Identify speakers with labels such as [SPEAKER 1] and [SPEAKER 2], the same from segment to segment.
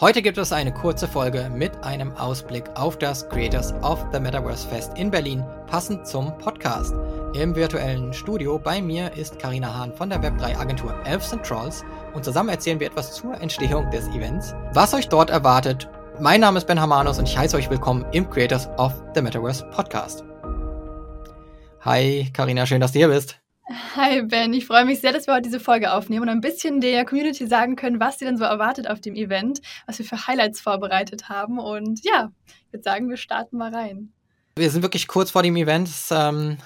[SPEAKER 1] Heute gibt es eine kurze Folge mit einem Ausblick auf das Creators of the Metaverse Fest in Berlin, passend zum Podcast. Im virtuellen Studio bei mir ist Karina Hahn von der Web3 Agentur Elves and Trolls und zusammen erzählen wir etwas zur Entstehung des Events, was euch dort erwartet. Mein Name ist Ben Hamanus und ich heiße euch willkommen im Creators of the Metaverse Podcast. Hi Karina, schön, dass du hier bist.
[SPEAKER 2] Hi Ben, ich freue mich sehr, dass wir heute diese Folge aufnehmen und ein bisschen der Community sagen können, was sie denn so erwartet auf dem Event, was wir für Highlights vorbereitet haben. Und ja, ich würde sagen, wir starten mal rein.
[SPEAKER 1] Wir sind wirklich kurz vor dem Event. Es ähm,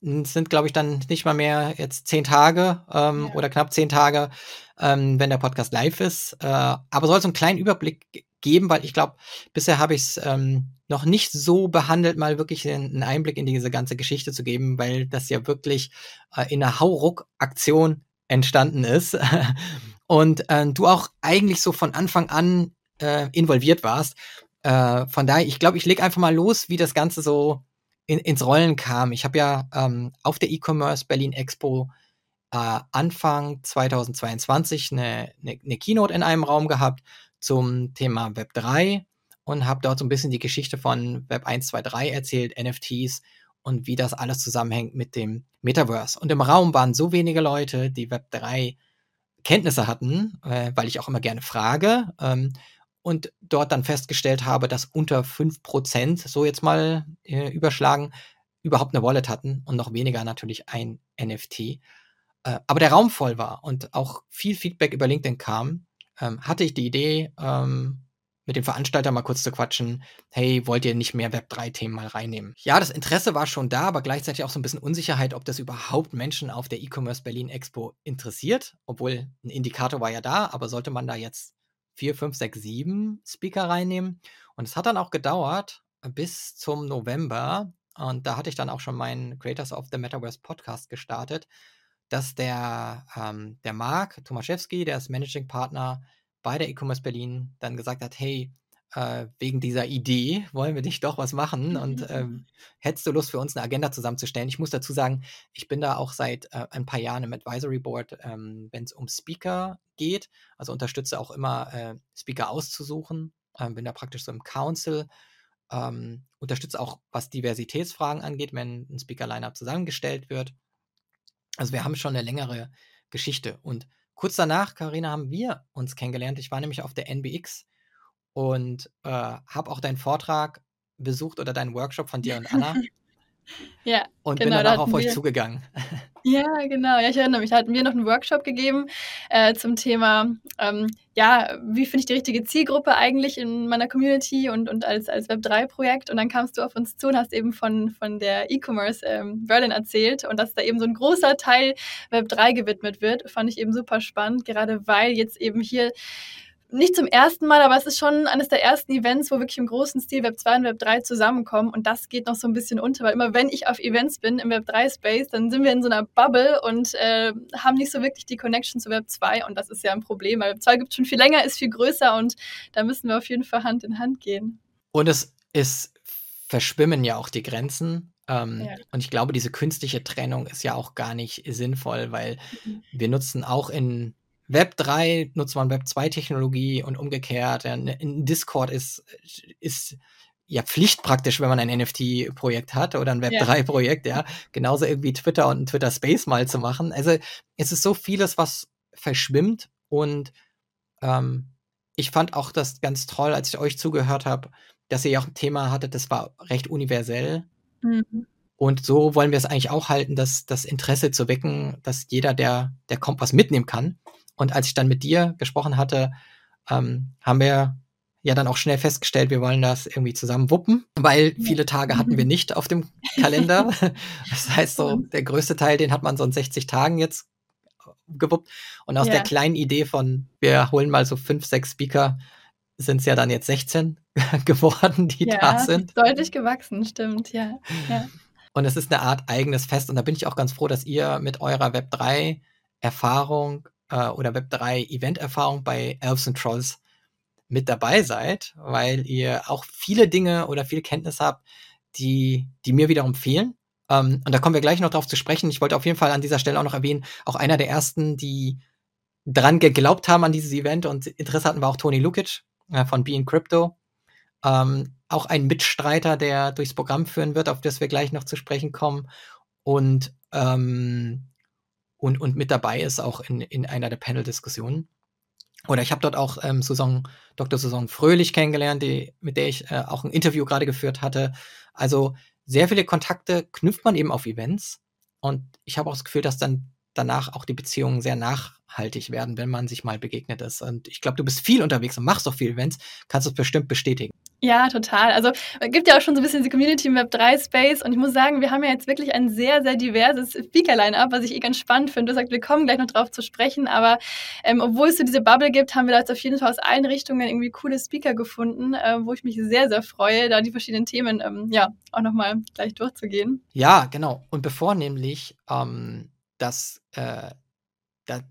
[SPEAKER 1] sind, glaube ich, dann nicht mal mehr jetzt zehn Tage ähm, ja. oder knapp zehn Tage, ähm, wenn der Podcast live ist. Äh, aber soll es einen kleinen Überblick geben, weil ich glaube, bisher habe ich es ähm, noch nicht so behandelt, mal wirklich einen Einblick in diese ganze Geschichte zu geben, weil das ja wirklich äh, in einer Hauruck-Aktion entstanden ist und äh, du auch eigentlich so von Anfang an äh, involviert warst. Äh, von daher, ich glaube, ich lege einfach mal los, wie das Ganze so in, ins Rollen kam. Ich habe ja ähm, auf der E-Commerce Berlin Expo äh, Anfang 2022 eine, eine, eine Keynote in einem Raum gehabt zum Thema Web 3 und habe dort so ein bisschen die Geschichte von Web 1, 2, 3 erzählt, NFTs und wie das alles zusammenhängt mit dem Metaverse. Und im Raum waren so wenige Leute, die Web 3 Kenntnisse hatten, äh, weil ich auch immer gerne frage ähm, und dort dann festgestellt habe, dass unter 5%, so jetzt mal äh, überschlagen, überhaupt eine Wallet hatten und noch weniger natürlich ein NFT. Äh, aber der Raum voll war und auch viel Feedback über LinkedIn kam, ähm, hatte ich die Idee, ähm, mit dem Veranstalter mal kurz zu quatschen, hey, wollt ihr nicht mehr Web3-Themen mal reinnehmen? Ja, das Interesse war schon da, aber gleichzeitig auch so ein bisschen Unsicherheit, ob das überhaupt Menschen auf der E-Commerce Berlin Expo interessiert, obwohl ein Indikator war ja da, aber sollte man da jetzt vier, fünf, sechs, sieben Speaker reinnehmen? Und es hat dann auch gedauert bis zum November und da hatte ich dann auch schon meinen Creators of the Metaverse Podcast gestartet, dass der, ähm, der Marc Tomaszewski, der ist Managing Partner bei der E-Commerce Berlin, dann gesagt hat, hey, äh, wegen dieser Idee wollen wir nicht doch was machen und ähm, hättest du Lust für uns eine Agenda zusammenzustellen? Ich muss dazu sagen, ich bin da auch seit äh, ein paar Jahren im Advisory Board, ähm, wenn es um Speaker geht, also unterstütze auch immer äh, Speaker auszusuchen, ähm, bin da praktisch so im Council, ähm, unterstütze auch, was Diversitätsfragen angeht, wenn ein Speaker-Lineup zusammengestellt wird. Also wir haben schon eine längere Geschichte. Und kurz danach, Karina, haben wir uns kennengelernt. Ich war nämlich auf der NBX und äh, habe auch deinen Vortrag besucht oder deinen Workshop von dir und Anna.
[SPEAKER 2] Ja.
[SPEAKER 1] Und genau, bin danach auf euch zugegangen.
[SPEAKER 2] Ja, genau. Ja, ich erinnere mich. Da hatten wir noch einen Workshop gegeben äh, zum Thema, ähm, ja, wie finde ich die richtige Zielgruppe eigentlich in meiner Community und, und als, als Web3-Projekt. Und dann kamst du auf uns zu und hast eben von, von der E-Commerce ähm, Berlin erzählt und dass da eben so ein großer Teil Web3 gewidmet wird. Fand ich eben super spannend, gerade weil jetzt eben hier nicht zum ersten Mal, aber es ist schon eines der ersten Events, wo wirklich im großen Stil Web 2 und Web 3 zusammenkommen. Und das geht noch so ein bisschen unter, weil immer wenn ich auf Events bin im Web 3 Space, dann sind wir in so einer Bubble und äh, haben nicht so wirklich die Connection zu Web 2. Und das ist ja ein Problem, weil Web 2 gibt es schon viel länger, ist viel größer und da müssen wir auf jeden Fall Hand in Hand gehen.
[SPEAKER 1] Und es ist, verschwimmen ja auch die Grenzen. Ähm, ja. Und ich glaube, diese künstliche Trennung ist ja auch gar nicht sinnvoll, weil mhm. wir nutzen auch in Web 3 nutzt man Web 2 Technologie und umgekehrt. Ja, in Discord ist, ist ja Pflicht praktisch, wenn man ein NFT-Projekt hat oder ein Web 3-Projekt, ja. Genauso irgendwie Twitter und ein Twitter Space mal zu machen. Also es ist so vieles, was verschwimmt und ähm, ich fand auch das ganz toll, als ich euch zugehört habe, dass ihr ja auch ein Thema hattet, das war recht universell. Mhm. Und so wollen wir es eigentlich auch halten, dass das Interesse zu wecken, dass jeder, der, der kommt, was mitnehmen kann. Und als ich dann mit dir gesprochen hatte, ähm, haben wir ja dann auch schnell festgestellt, wir wollen das irgendwie zusammen wuppen, weil viele Tage hatten wir nicht auf dem Kalender. Das heißt so, der größte Teil, den hat man so in 60 Tagen jetzt gewuppt. Und aus ja. der kleinen Idee von, wir holen mal so fünf, sechs Speaker, sind es ja dann jetzt 16 geworden, die ja, da sind.
[SPEAKER 2] Deutlich gewachsen, stimmt, ja. ja.
[SPEAKER 1] Und es ist eine Art eigenes Fest. Und da bin ich auch ganz froh, dass ihr mit eurer Web 3 Erfahrung äh, oder Web3 Event-Erfahrung bei Elves and Trolls mit dabei seid, weil ihr auch viele Dinge oder viel Kenntnis habt, die, die mir wiederum fehlen. Ähm, und da kommen wir gleich noch drauf zu sprechen. Ich wollte auf jeden Fall an dieser Stelle auch noch erwähnen, auch einer der ersten, die dran geglaubt haben an dieses Event und Interesse hatten, war auch Toni Lukic. äh, von Being Crypto. Ähm, auch ein Mitstreiter, der durchs Programm führen wird, auf das wir gleich noch zu sprechen kommen. Und, ähm, und, und mit dabei ist auch in, in einer der Panel-Diskussionen. Oder ich habe dort auch ähm, Susan, Dr. Susan Fröhlich kennengelernt, die, mit der ich äh, auch ein Interview gerade geführt hatte. Also sehr viele Kontakte knüpft man eben auf Events. Und ich habe auch das Gefühl, dass dann danach auch die Beziehungen sehr nachhaltig werden, wenn man sich mal begegnet ist. Und ich glaube, du bist viel unterwegs und machst auch viel Events, kannst du es bestimmt bestätigen.
[SPEAKER 2] Ja, total. Also es gibt ja auch schon so ein bisschen diese Community im Web 3 Space und ich muss sagen, wir haben ja jetzt wirklich ein sehr, sehr diverses Speaker-Line-Up, was ich eh ganz spannend finde. Du sagst, wir kommen gleich noch drauf zu sprechen, aber ähm, obwohl es so diese Bubble gibt, haben wir da jetzt auf jeden Fall aus allen Richtungen irgendwie coole Speaker gefunden, äh, wo ich mich sehr, sehr freue, da die verschiedenen Themen ähm, ja auch nochmal gleich durchzugehen.
[SPEAKER 1] Ja, genau. Und bevor nämlich ähm, das äh,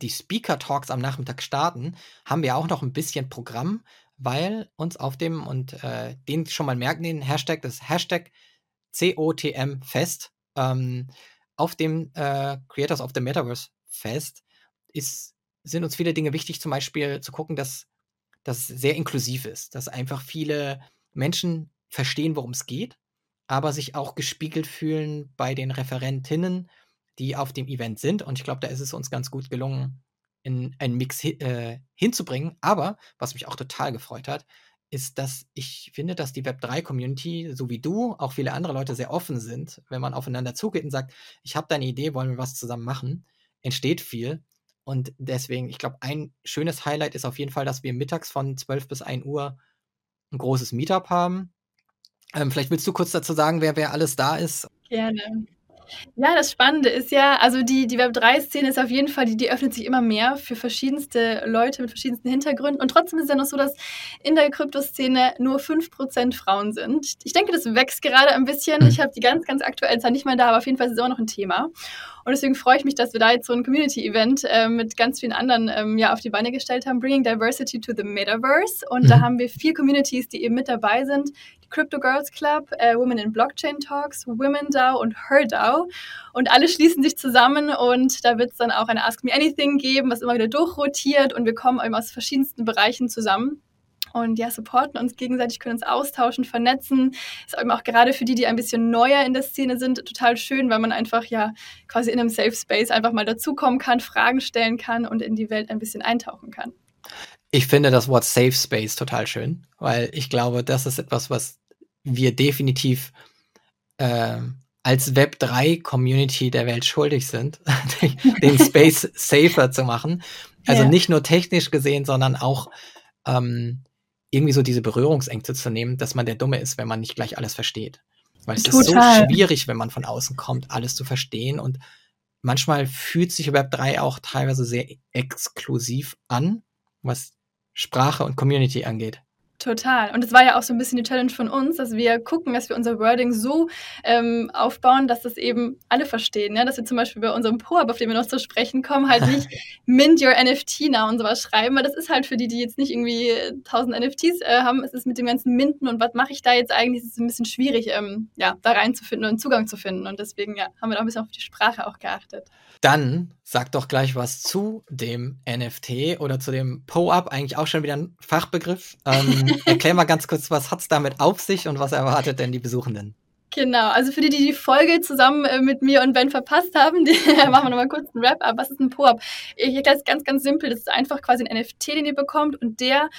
[SPEAKER 1] die Speaker Talks am Nachmittag starten, haben wir auch noch ein bisschen Programm, weil uns auf dem, und äh, den schon mal merken, den Hashtag, das Hashtag COTM Fest, ähm, auf dem äh, Creators of the Metaverse Fest ist, sind uns viele Dinge wichtig, zum Beispiel zu gucken, dass das sehr inklusiv ist, dass einfach viele Menschen verstehen, worum es geht, aber sich auch gespiegelt fühlen bei den Referentinnen, die auf dem Event sind. Und ich glaube, da ist es uns ganz gut gelungen, in einen Mix äh, hinzubringen. Aber was mich auch total gefreut hat, ist, dass ich finde, dass die Web3-Community, so wie du, auch viele andere Leute sehr offen sind, wenn man aufeinander zugeht und sagt, ich habe da eine Idee, wollen wir was zusammen machen, entsteht viel. Und deswegen, ich glaube, ein schönes Highlight ist auf jeden Fall, dass wir mittags von 12 bis 1 Uhr ein großes Meetup haben. Ähm, vielleicht willst du kurz dazu sagen, wer, wer alles da ist.
[SPEAKER 2] Gerne. Ja, das Spannende ist ja, also die, die Web3-Szene ist auf jeden Fall, die, die öffnet sich immer mehr für verschiedenste Leute mit verschiedensten Hintergründen. Und trotzdem ist es ja noch so, dass in der Kryptoszene nur 5% Frauen sind. Ich denke, das wächst gerade ein bisschen. Ich habe die ganz, ganz aktuellen Zahlen nicht mehr da, aber auf jeden Fall ist es immer noch ein Thema. Und deswegen freue ich mich, dass wir da jetzt so ein Community-Event äh, mit ganz vielen anderen ähm, ja, auf die Beine gestellt haben, Bringing Diversity to the Metaverse. Und mhm. da haben wir vier Communities, die eben mit dabei sind. Crypto Girls Club, äh, Women in Blockchain Talks, Women DAO und Her DAO. Und alle schließen sich zusammen und da wird es dann auch eine Ask Me Anything geben, was immer wieder durchrotiert und wir kommen eben aus verschiedensten Bereichen zusammen und ja, supporten uns gegenseitig, können uns austauschen, vernetzen. Ist eben auch gerade für die, die ein bisschen neuer in der Szene sind, total schön, weil man einfach ja quasi in einem Safe Space einfach mal dazukommen kann, Fragen stellen kann und in die Welt ein bisschen eintauchen kann.
[SPEAKER 1] Ich finde das Wort Safe Space total schön, weil ich glaube, das ist etwas, was wir definitiv äh, als Web3-Community der Welt schuldig sind, den Space safer zu machen. Also ja. nicht nur technisch gesehen, sondern auch ähm, irgendwie so diese Berührungsängste zu nehmen, dass man der Dumme ist, wenn man nicht gleich alles versteht. Weil es Total. ist so schwierig, wenn man von außen kommt, alles zu verstehen. Und manchmal fühlt sich Web3 auch teilweise sehr exklusiv an, was Sprache und Community angeht.
[SPEAKER 2] Total. Und es war ja auch so ein bisschen die Challenge von uns, dass wir gucken, dass wir unser Wording so ähm, aufbauen, dass das eben alle verstehen. Ja? Dass wir zum Beispiel bei unserem Po-Up, auf den wir noch zu sprechen kommen, halt nicht Mint Your NFT now und sowas schreiben, weil das ist halt für die, die jetzt nicht irgendwie 1000 NFTs äh, haben, es ist mit dem ganzen Minten und was mache ich da jetzt eigentlich, ist es ein bisschen schwierig, ähm, ja, da reinzufinden und einen Zugang zu finden. Und deswegen ja, haben wir da ein bisschen auf die Sprache auch geachtet.
[SPEAKER 1] Dann sag doch gleich was zu dem NFT oder zu dem Po-Up, eigentlich auch schon wieder ein Fachbegriff. Ähm, erklär mal ganz kurz, was hat es damit auf sich und was erwartet denn die Besuchenden?
[SPEAKER 2] Genau, also für die, die die Folge zusammen äh, mit mir und Ben verpasst haben, die machen wir nochmal kurz einen Wrap-up. Was ist ein Po-Up? Ich erkläre es ganz, ganz simpel. Das ist einfach quasi ein NFT, den ihr bekommt und der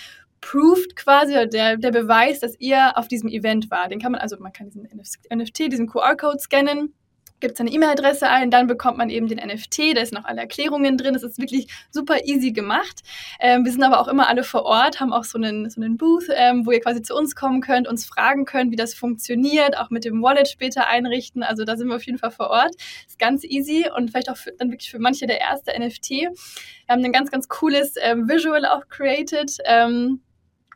[SPEAKER 2] proved quasi, der, der Beweis, dass ihr auf diesem Event war. Den kann man, also man kann diesen NFT, diesen QR-Code scannen gibt seine E-Mail-Adresse ein, dann bekommt man eben den NFT, da ist noch alle Erklärungen drin. Das ist wirklich super easy gemacht. Ähm, wir sind aber auch immer alle vor Ort, haben auch so einen, so einen Booth, ähm, wo ihr quasi zu uns kommen könnt, uns fragen könnt, wie das funktioniert, auch mit dem Wallet später einrichten. Also da sind wir auf jeden Fall vor Ort. Ist ganz easy und vielleicht auch für, dann wirklich für manche der erste NFT. Wir haben ein ganz, ganz cooles ähm, Visual auch created. Ähm,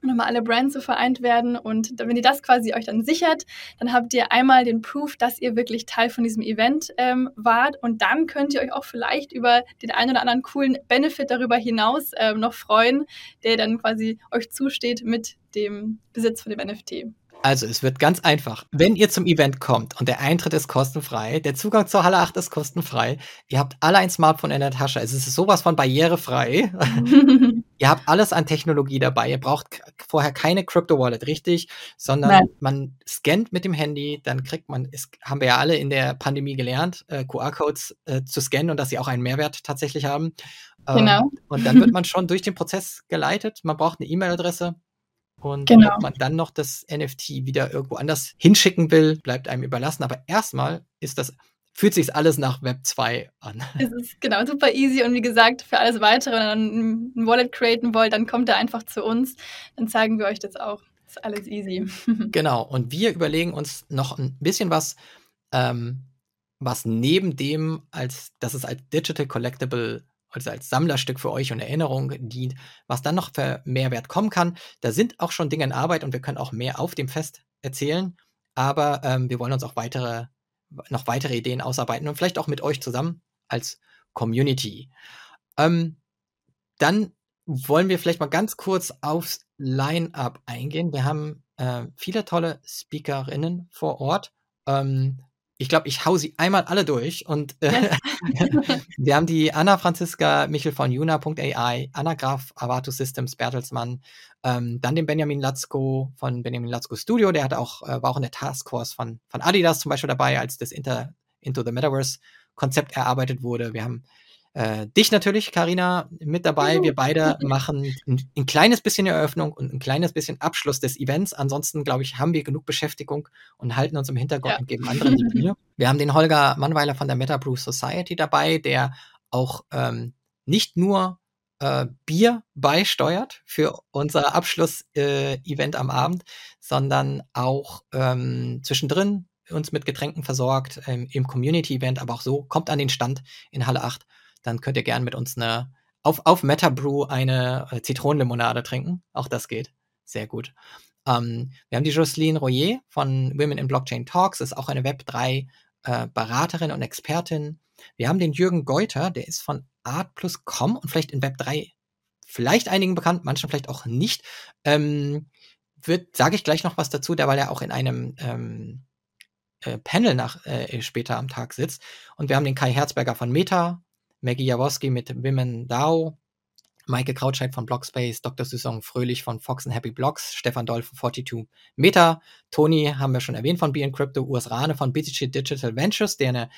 [SPEAKER 2] nochmal alle Brands so vereint werden. Und wenn ihr das quasi euch dann sichert, dann habt ihr einmal den Proof, dass ihr wirklich Teil von diesem Event ähm, wart. Und dann könnt ihr euch auch vielleicht über den einen oder anderen coolen Benefit darüber hinaus ähm, noch freuen, der dann quasi euch zusteht mit dem Besitz von dem NFT.
[SPEAKER 1] Also, es wird ganz einfach. Wenn ihr zum Event kommt und der Eintritt ist kostenfrei, der Zugang zur Halle 8 ist kostenfrei, ihr habt alle ein Smartphone in der Tasche, es ist sowas von barrierefrei. ihr habt alles an Technologie dabei. Ihr braucht vorher keine Crypto Wallet, richtig, sondern Nein. man scannt mit dem Handy, dann kriegt man, ist, haben wir ja alle in der Pandemie gelernt, äh, QR-Codes äh, zu scannen und dass sie auch einen Mehrwert tatsächlich haben. Ähm, genau. Und dann wird man schon durch den Prozess geleitet. Man braucht eine E-Mail-Adresse. Und genau. ob man dann noch das NFT wieder irgendwo anders hinschicken will, bleibt einem überlassen. Aber erstmal ist das fühlt sich alles nach Web 2 an.
[SPEAKER 2] Es ist genau super easy und wie gesagt, für alles weitere, wenn ihr ein Wallet createn wollt, dann kommt ihr einfach zu uns, dann zeigen wir euch das auch. Ist alles easy.
[SPEAKER 1] Genau, und wir überlegen uns noch ein bisschen was, ähm, was neben dem, als dass es als Digital Collectible also als Sammlerstück für euch und Erinnerung dient, was dann noch für Mehrwert kommen kann. Da sind auch schon Dinge in Arbeit und wir können auch mehr auf dem Fest erzählen, aber ähm, wir wollen uns auch weitere noch weitere Ideen ausarbeiten und vielleicht auch mit euch zusammen als Community. Ähm, dann wollen wir vielleicht mal ganz kurz aufs Line-up eingehen. Wir haben äh, viele tolle Speakerinnen vor Ort. Ähm, ich glaube, ich hau sie einmal alle durch. Und äh, wir haben die Anna Franziska Michel von Juna.ai, Anna Graf Avatus Systems Bertelsmann, ähm, dann den Benjamin Latzko von Benjamin Latzko Studio, der hat auch, äh, war auch in der Taskforce von, von Adidas zum Beispiel dabei, als das Inter, Into the Metaverse Konzept erarbeitet wurde. Wir haben äh, dich natürlich, Karina, mit dabei. Wir beide machen ein, ein, kleines bisschen Eröffnung und ein kleines bisschen Abschluss des Events. Ansonsten, glaube ich, haben wir genug Beschäftigung und halten uns im Hintergrund ja. und geben anderen die Bühne. Wir haben den Holger Mannweiler von der Metabrew Society dabei, der auch ähm, nicht nur äh, Bier beisteuert für unser Abschluss-Event äh, am Abend, sondern auch ähm, zwischendrin uns mit Getränken versorgt ähm, im Community-Event, aber auch so kommt an den Stand in Halle 8 dann könnt ihr gerne mit uns eine auf, auf Metabrew eine äh, Zitronenlimonade trinken. Auch das geht. Sehr gut. Ähm, wir haben die Jocelyn Royer von Women in Blockchain Talks, ist auch eine Web3 äh, Beraterin und Expertin. Wir haben den Jürgen Geuter, der ist von Art.com und vielleicht in Web3 vielleicht einigen bekannt, manchen vielleicht auch nicht. Ähm, wird, sage ich gleich noch was dazu, der weil er auch in einem ähm, äh, Panel nach äh, später am Tag sitzt. Und wir haben den Kai Herzberger von Meta, Maggie Jaworski mit Women DAO, Maike Krautscheid von Blockspace, Dr. Saison Fröhlich von Fox and Happy Blocks, Stefan Doll von 42 Meta, Toni haben wir schon erwähnt von BN Crypto, Urs Rane von BTC Digital Ventures, der eine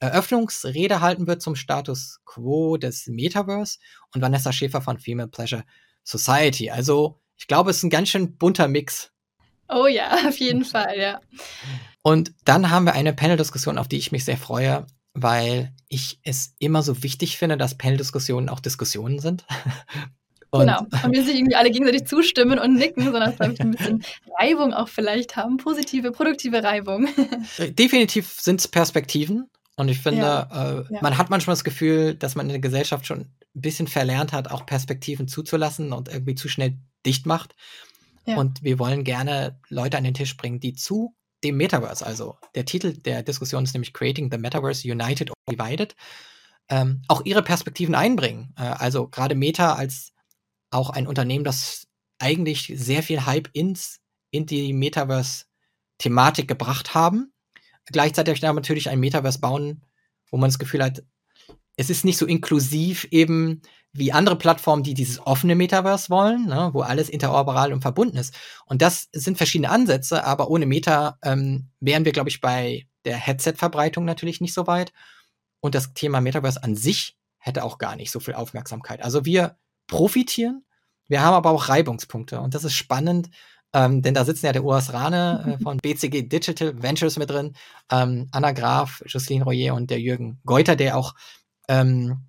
[SPEAKER 1] Eröffnungsrede halten wird zum Status Quo des Metaverse und Vanessa Schäfer von Female Pleasure Society. Also ich glaube, es ist ein ganz schön bunter Mix.
[SPEAKER 2] Oh ja, auf jeden Fall, ja.
[SPEAKER 1] Und dann haben wir eine Panel-Diskussion, auf die ich mich sehr freue weil ich es immer so wichtig finde, dass Panel-Diskussionen auch Diskussionen sind.
[SPEAKER 2] Und genau. Und wir sich irgendwie alle gegenseitig zustimmen und nicken, sondern dass wir ein bisschen Reibung auch vielleicht haben. Positive, produktive Reibung.
[SPEAKER 1] Äh, definitiv sind es Perspektiven. Und ich finde, ja. Äh, ja. man hat manchmal das Gefühl, dass man in der Gesellschaft schon ein bisschen verlernt hat, auch Perspektiven zuzulassen und irgendwie zu schnell dicht macht. Ja. Und wir wollen gerne Leute an den Tisch bringen, die zu dem Metaverse. Also der Titel der Diskussion ist nämlich Creating the Metaverse United or Divided. Ähm, auch ihre Perspektiven einbringen. Äh, also gerade Meta als auch ein Unternehmen, das eigentlich sehr viel Hype ins, in die Metaverse-Thematik gebracht haben. Gleichzeitig natürlich ein Metaverse bauen, wo man das Gefühl hat, es ist nicht so inklusiv eben wie andere Plattformen, die dieses offene Metaverse wollen, ne, wo alles interoperal und verbunden ist. Und das sind verschiedene Ansätze, aber ohne Meta ähm, wären wir, glaube ich, bei der Headset-Verbreitung natürlich nicht so weit. Und das Thema Metaverse an sich hätte auch gar nicht so viel Aufmerksamkeit. Also wir profitieren, wir haben aber auch Reibungspunkte. Und das ist spannend, ähm, denn da sitzen ja der Urs Rane äh, von BCG Digital Ventures mit drin, ähm, Anna Graf, Jocelyn Royer und der Jürgen Geuter, der auch ähm,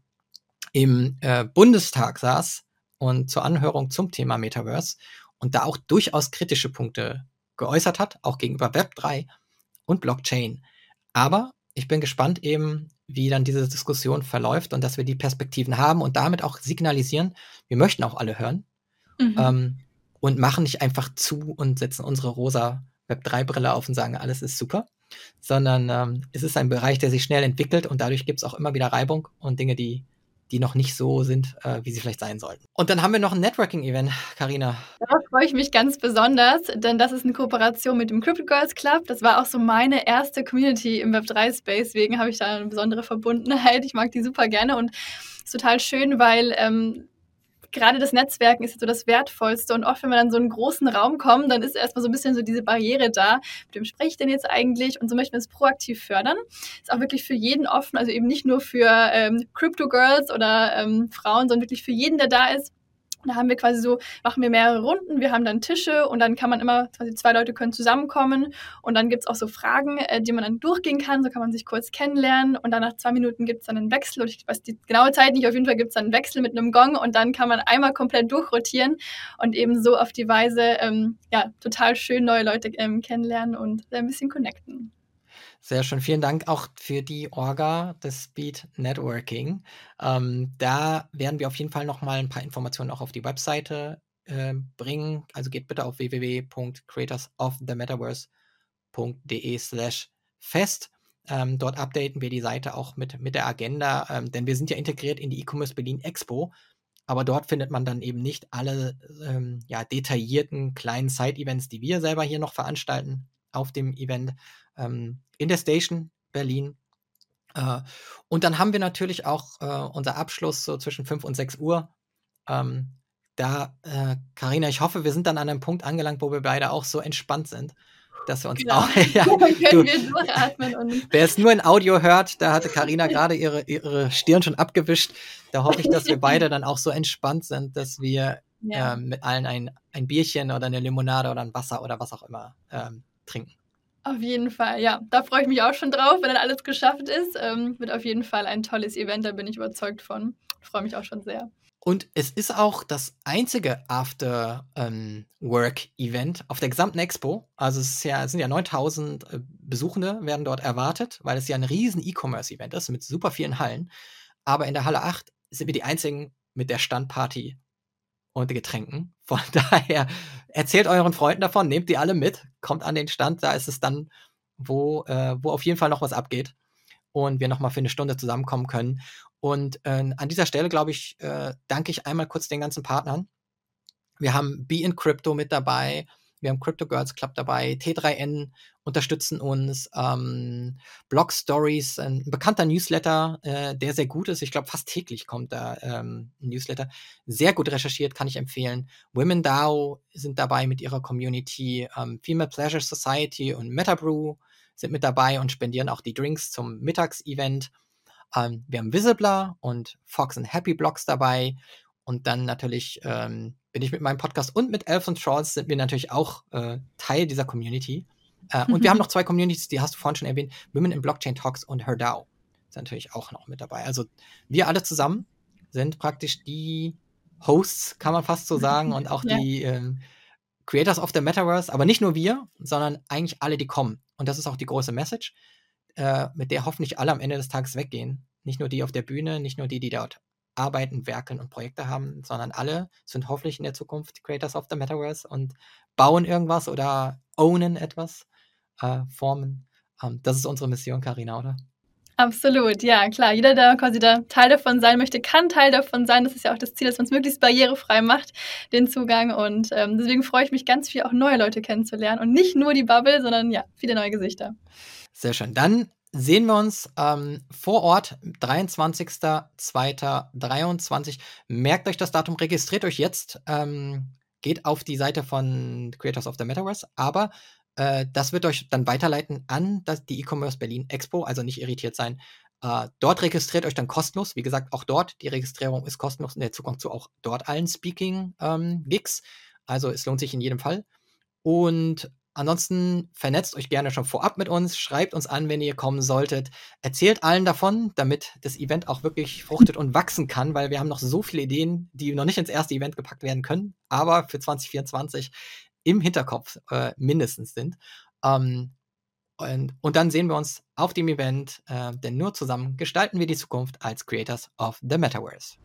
[SPEAKER 1] im äh, Bundestag saß und zur Anhörung zum Thema Metaverse und da auch durchaus kritische Punkte geäußert hat, auch gegenüber Web3 und Blockchain. Aber ich bin gespannt eben, wie dann diese Diskussion verläuft und dass wir die Perspektiven haben und damit auch signalisieren, wir möchten auch alle hören mhm. ähm, und machen nicht einfach zu und setzen unsere rosa Web3-Brille auf und sagen, alles ist super, sondern ähm, es ist ein Bereich, der sich schnell entwickelt und dadurch gibt es auch immer wieder Reibung und Dinge, die die noch nicht so sind, äh, wie sie vielleicht sein sollten. Und dann haben wir noch ein Networking-Event, Karina.
[SPEAKER 2] Da freue ich mich ganz besonders, denn das ist eine Kooperation mit dem Crypto Girls Club. Das war auch so meine erste Community im Web3-Space, deswegen habe ich da eine besondere Verbundenheit. Ich mag die super gerne und ist total schön, weil ähm, gerade das Netzwerken ist so das Wertvollste. Und oft, wenn wir dann so einen großen Raum kommen, dann ist erstmal so ein bisschen so diese Barriere da. Mit wem spreche ich denn jetzt eigentlich? Und so möchten wir es proaktiv fördern. Ist auch wirklich für jeden offen, also eben nicht nur für ähm, Crypto Girls oder ähm, Frauen, sondern wirklich für jeden, der da ist. Da haben wir quasi so, machen wir mehrere Runden, wir haben dann Tische und dann kann man immer, quasi zwei Leute können zusammenkommen. Und dann gibt es auch so Fragen, äh, die man dann durchgehen kann, so kann man sich kurz kennenlernen und dann nach zwei Minuten gibt es dann einen Wechsel. Und ich weiß die genaue Zeit nicht, auf jeden Fall gibt es dann einen Wechsel mit einem Gong und dann kann man einmal komplett durchrotieren und eben so auf die Weise, ähm, ja, total schön neue Leute ähm, kennenlernen und ein bisschen connecten.
[SPEAKER 1] Sehr schön. Vielen Dank auch für die Orga des Speed Networking. Ähm, da werden wir auf jeden Fall noch mal ein paar Informationen auch auf die Webseite äh, bringen. Also geht bitte auf www.creatorsofthemetaverse.de slash fest. Ähm, dort updaten wir die Seite auch mit, mit der Agenda, ähm, denn wir sind ja integriert in die E-Commerce Berlin Expo. Aber dort findet man dann eben nicht alle ähm, ja, detaillierten kleinen Side-Events, die wir selber hier noch veranstalten auf dem Event, ähm, in der Station Berlin. Äh, und dann haben wir natürlich auch äh, unser Abschluss so zwischen 5 und 6 Uhr. Ähm, da, Karina, äh, ich hoffe, wir sind dann an einem Punkt angelangt, wo wir beide auch so entspannt sind, dass wir uns genau. auch. Ja, du, wer es nur in Audio hört, da hatte Karina gerade ihre, ihre Stirn schon abgewischt. Da hoffe ich, dass wir beide dann auch so entspannt sind, dass wir ja. ähm, mit allen ein, ein Bierchen oder eine Limonade oder ein Wasser oder was auch immer ähm, trinken.
[SPEAKER 2] Auf jeden Fall, ja. Da freue ich mich auch schon drauf, wenn dann alles geschafft ist. Ähm, wird auf jeden Fall ein tolles Event, da bin ich überzeugt von. Freue mich auch schon sehr.
[SPEAKER 1] Und es ist auch das einzige After-Work-Event ähm, auf der gesamten Expo. Also es, ja, es sind ja 9000 äh, Besuchende, werden dort erwartet, weil es ja ein riesen E-Commerce-Event ist mit super vielen Hallen. Aber in der Halle 8 sind wir die einzigen mit der Standparty und Getränken. Von daher erzählt euren Freunden davon, nehmt die alle mit, kommt an den Stand, da ist es dann, wo, äh, wo auf jeden Fall noch was abgeht und wir nochmal für eine Stunde zusammenkommen können. Und äh, an dieser Stelle, glaube ich, äh, danke ich einmal kurz den ganzen Partnern. Wir haben Be in Crypto mit dabei, wir haben Crypto Girls Club dabei, T3N unterstützen uns, ähm, Blog Stories, ein bekannter Newsletter, äh, der sehr gut ist. Ich glaube, fast täglich kommt da ähm, ein Newsletter. Sehr gut recherchiert, kann ich empfehlen. Women DAO sind dabei mit ihrer Community, ähm, Female Pleasure Society und Metabrew sind mit dabei und spendieren auch die Drinks zum Mittagsevent. Ähm, wir haben Visibler und Fox and Happy Blogs dabei und dann natürlich ähm, bin ich mit meinem Podcast und mit Elf und Trolls sind wir natürlich auch äh, Teil dieser Community. Äh, und wir haben noch zwei Communities, die hast du vorhin schon erwähnt, Women in Blockchain Talks und HerDAO ist natürlich auch noch mit dabei. Also wir alle zusammen sind praktisch die Hosts, kann man fast so sagen, und auch ja. die ähm, Creators of the Metaverse, aber nicht nur wir, sondern eigentlich alle, die kommen. Und das ist auch die große Message, äh, mit der hoffentlich alle am Ende des Tages weggehen. Nicht nur die auf der Bühne, nicht nur die, die dort arbeiten, werkeln und Projekte haben, sondern alle sind hoffentlich in der Zukunft Creators of the Metaverse und bauen irgendwas oder ownen etwas, äh, formen. Ähm, das ist unsere Mission, Karina, oder?
[SPEAKER 2] Absolut, ja, klar. Jeder, der quasi da Teil davon sein möchte, kann Teil davon sein. Das ist ja auch das Ziel, dass man es möglichst barrierefrei macht, den Zugang. Und ähm, deswegen freue ich mich ganz viel, auch neue Leute kennenzulernen. Und nicht nur die Bubble, sondern ja, viele neue Gesichter.
[SPEAKER 1] Sehr schön. Dann sehen wir uns ähm, vor Ort, 23.02.23. Merkt euch das Datum, registriert euch jetzt, ähm, geht auf die Seite von Creators of the Metaverse, aber äh, das wird euch dann weiterleiten an das, die E-Commerce Berlin Expo, also nicht irritiert sein. Äh, dort registriert euch dann kostenlos. Wie gesagt, auch dort, die Registrierung ist kostenlos und der Zugang zu auch dort allen Speaking-Gigs. Ähm, also es lohnt sich in jedem Fall. Und Ansonsten vernetzt euch gerne schon vorab mit uns, schreibt uns an, wenn ihr kommen solltet. Erzählt allen davon, damit das Event auch wirklich fruchtet und wachsen kann, weil wir haben noch so viele Ideen, die noch nicht ins erste Event gepackt werden können, aber für 2024 im Hinterkopf äh, mindestens sind. Ähm, und, und, dann sehen wir uns auf dem Event, äh, denn nur zusammen gestalten wir die Zukunft als Creators of the Metaverse.